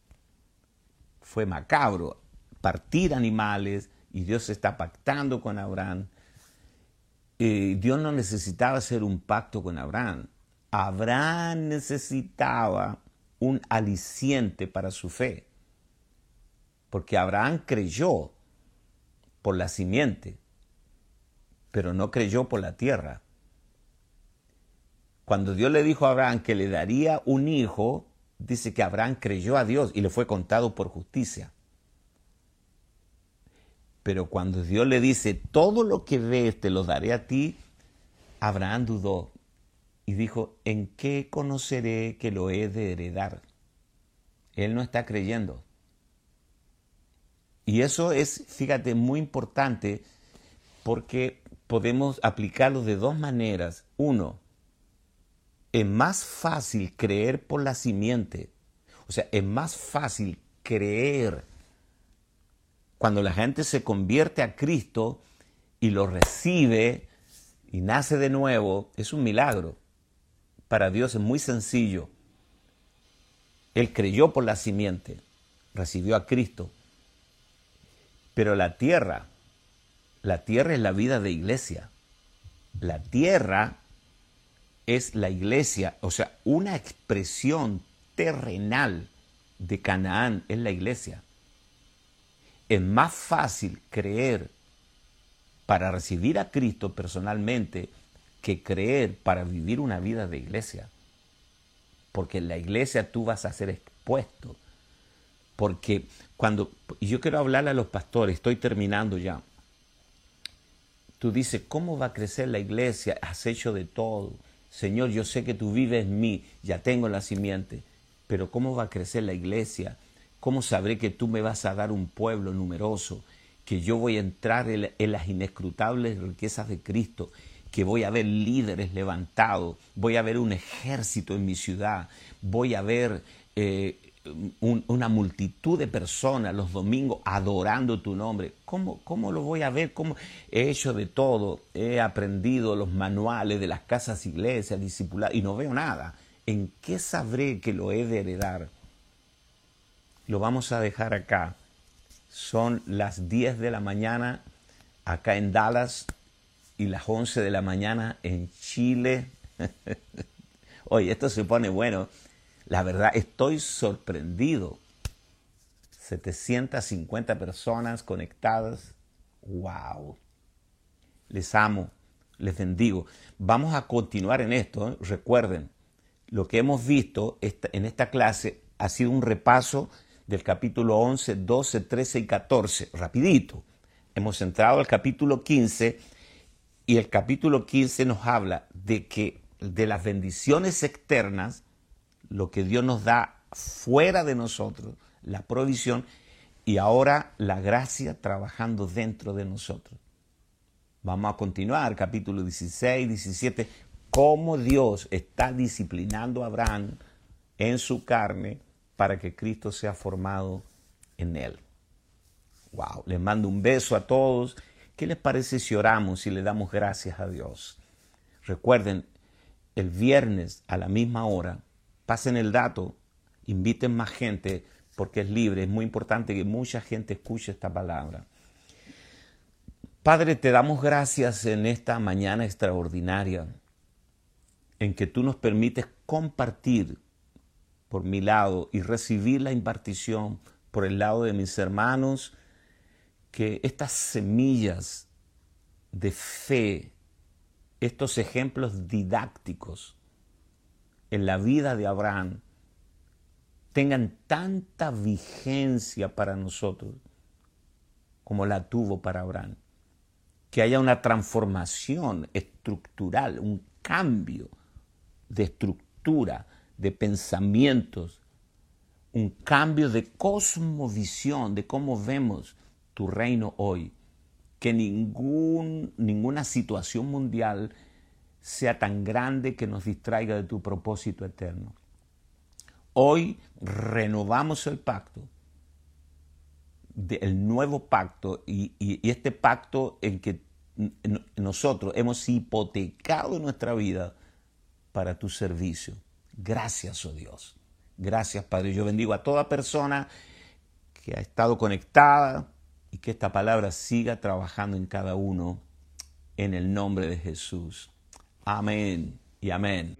Speaker 1: Fue macabro partir animales y Dios está pactando con Abraham. Eh, Dios no necesitaba hacer un pacto con Abraham. Abraham necesitaba un aliciente para su fe. Porque Abraham creyó por la simiente, pero no creyó por la tierra. Cuando Dios le dijo a Abraham que le daría un hijo, dice que Abraham creyó a Dios y le fue contado por justicia. Pero cuando Dios le dice, todo lo que ves te lo daré a ti, Abraham dudó y dijo, ¿en qué conoceré que lo he de heredar? Él no está creyendo. Y eso es, fíjate, muy importante porque podemos aplicarlo de dos maneras. Uno, es más fácil creer por la simiente. O sea, es más fácil creer cuando la gente se convierte a Cristo y lo recibe y nace de nuevo. Es un milagro. Para Dios es muy sencillo. Él creyó por la simiente, recibió a Cristo pero la tierra, la tierra es la vida de iglesia. La tierra es la iglesia, o sea, una expresión terrenal de Canaán es la iglesia. Es más fácil creer para recibir a Cristo personalmente que creer para vivir una vida de iglesia. Porque en la iglesia tú vas a ser expuesto porque cuando yo quiero hablarle a los pastores, estoy terminando ya. Tú dices, ¿cómo va a crecer la iglesia? Has hecho de todo. Señor, yo sé que tú vives en mí, ya tengo la simiente, pero ¿cómo va a crecer la iglesia? ¿Cómo sabré que tú me vas a dar un pueblo numeroso? Que yo voy a entrar en, las inescrutables riquezas de Cristo, que voy a ver líderes levantados, voy a ver un ejército en mi ciudad, voy a ver una multitud de personas los domingos adorando tu nombre. ¿Cómo, ¿Cómo, lo voy a ver? ¿Cómo? He hecho de todo, he aprendido los manuales de las casas iglesias, discipuladas, y no veo nada. ¿En qué sabré que lo he de heredar? Lo vamos a dejar acá. Son las 10 de la mañana acá en Dallas y las 11 de la mañana en Chile. Oye, esto se pone bueno la verdad, estoy sorprendido. 750 personas conectadas. ¡Wow! Les amo, les bendigo. Vamos a continuar en esto. ¿eh? Recuerden, lo que hemos visto en esta clase ha sido un repaso del capítulo 11, 12, 13 y 14. Rapidito. Hemos entrado al capítulo 15 y el capítulo 15 nos habla de que de las bendiciones externas lo que Dios nos da fuera de nosotros, la provisión, y ahora la gracia trabajando dentro de nosotros. Vamos a continuar, capítulo 16, 17, cómo Dios está disciplinando a Abraham en su carne para que Cristo sea formado en él. Wow, les mando un beso a todos. ¿Qué les parece si oramos y le damos gracias a Dios? Recuerden, el viernes a la misma hora pasen el dato, inviten más gente porque es libre. Es muy importante que mucha gente escuche esta palabra. Padre, te damos gracias en esta mañana extraordinaria en que tú nos permites compartir por mi lado y recibir la impartición por el lado de mis hermanos, que estas semillas de fe, estos ejemplos didácticos en la vida de Abraham, tengan tanta vigencia para nosotros como la tuvo para Abraham que haya una transformación estructural, un cambio de estructura, de pensamientos, un cambio de cosmovisión, de cómo vemos tu reino hoy. Que ningún, ninguna situación mundial sea tan grande que nos distraiga de tu propósito eterno. Hoy renovamos el pacto el nuevo pacto y, este pacto en que nosotros hemos hipotecado nuestra vida para tu servicio. Gracias, oh Dios. Gracias, Padre. Yo bendigo a toda persona que ha estado conectada y que esta palabra siga trabajando en cada uno en el nombre de Jesús. Amén y amén.